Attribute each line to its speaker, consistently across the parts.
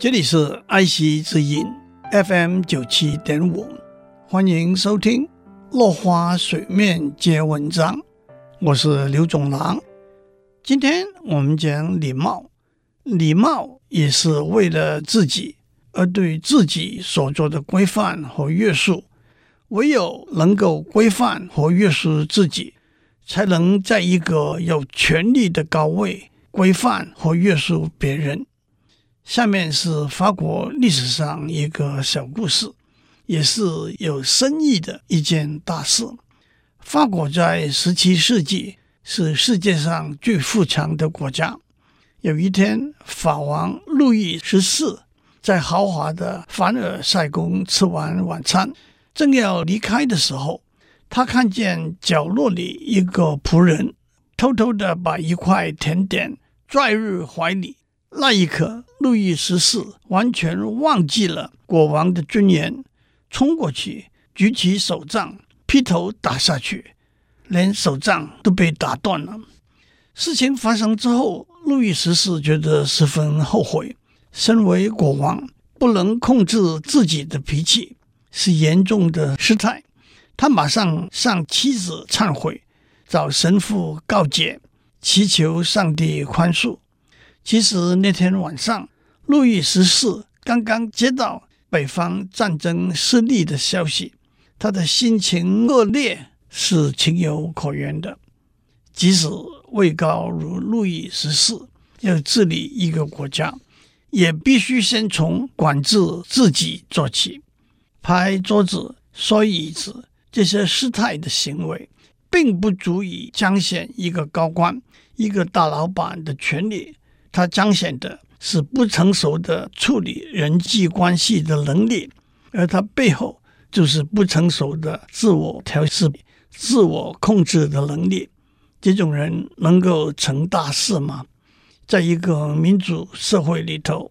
Speaker 1: 这里是爱惜之音 FM 九七点五，欢迎收听《落花水面皆文章》，我是刘总郎。今天我们讲礼貌，礼貌也是为了自己而对自己所做的规范和约束。唯有能够规范和约束自己，才能在一个有权力的高位规范和约束别人。下面是法国历史上一个小故事，也是有深意的一件大事。法国在十七世纪是世界上最富强的国家。有一天，法王路易十四在豪华的凡尔赛宫吃完晚餐，正要离开的时候，他看见角落里一个仆人偷偷地把一块甜点拽入怀里。那一刻，路易十四完全忘记了国王的尊严，冲过去，举起手杖，劈头打下去，连手杖都被打断了。事情发生之后，路易十四觉得十分后悔。身为国王，不能控制自己的脾气，是严重的失态。他马上向妻子忏悔，找神父告解，祈求上帝宽恕。其实那天晚上，路易十四刚刚接到北方战争失利的消息，他的心情恶劣是情有可原的。即使位高如路易十四，要治理一个国家，也必须先从管制自己做起。拍桌子、摔椅子这些失态的行为，并不足以彰显一个高官、一个大老板的权力。他彰显的是不成熟的处理人际关系的能力，而他背后就是不成熟的自我调试、自我控制的能力。这种人能够成大事吗？在一个民主社会里头，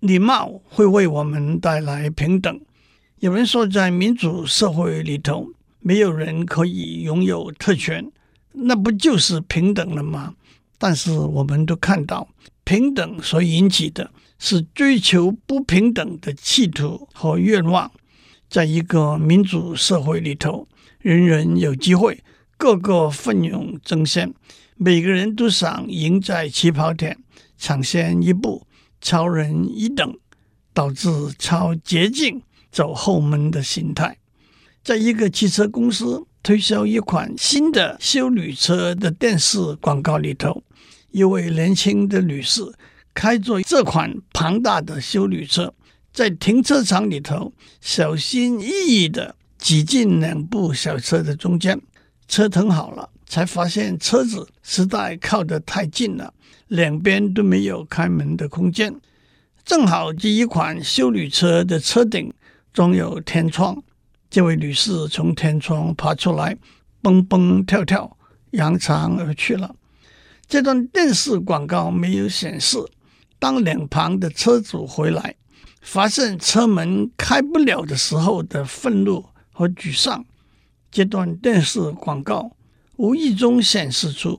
Speaker 1: 礼貌会为我们带来平等。有人说，在民主社会里头，没有人可以拥有特权，那不就是平等了吗？但是我们都看到。平等所引起的是追求不平等的企图和愿望。在一个民主社会里头，人人有机会，个个奋勇争先，每个人都想赢在起跑点，抢先一步，超人一等，导致抄捷径、走后门的心态。在一个汽车公司推销一款新的修旅车的电视广告里头。一位年轻的女士开着这款庞大的修旅车，在停车场里头小心翼翼地挤进两部小车的中间。车停好了，才发现车子实在靠得太近了，两边都没有开门的空间。正好这一款修旅车的车顶装有天窗，这位女士从天窗爬出来，蹦蹦跳跳，扬长而去了。这段电视广告没有显示，当两旁的车主回来，发现车门开不了的时候的愤怒和沮丧。这段电视广告无意中显示出，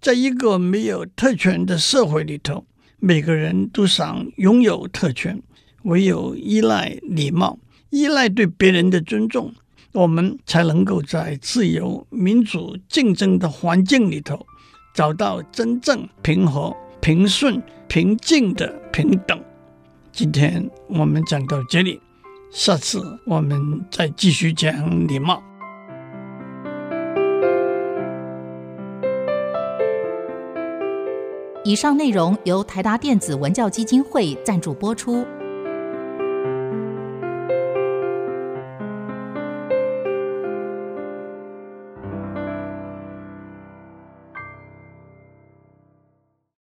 Speaker 1: 在一个没有特权的社会里头，每个人都想拥有特权，唯有依赖礼貌，依赖对别人的尊重，我们才能够在自由、民主、竞争的环境里头。找到真正平和、平顺、平静的平等。今天我们讲到这里，下次我们再继续讲礼貌。
Speaker 2: 以上内容由台达电子文教基金会赞助播出。